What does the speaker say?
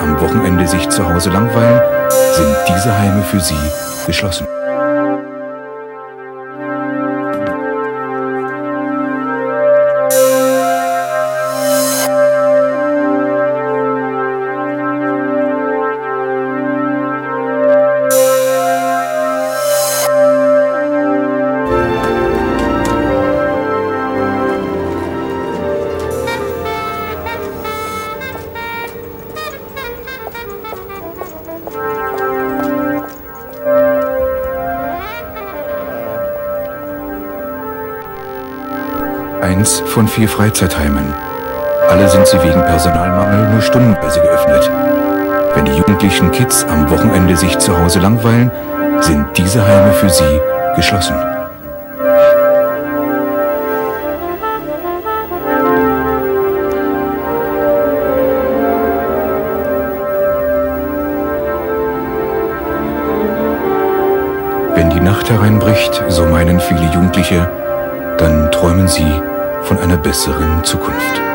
Am Wochenende sich zu Hause langweilen, sind diese Heime für Sie geschlossen. Eins von vier Freizeitheimen. Alle sind sie wegen Personalmangel nur stundenweise geöffnet. Wenn die jugendlichen Kids am Wochenende sich zu Hause langweilen, sind diese Heime für sie geschlossen. Wenn die Nacht hereinbricht, so meinen viele Jugendliche, dann träumen sie von einer besseren Zukunft.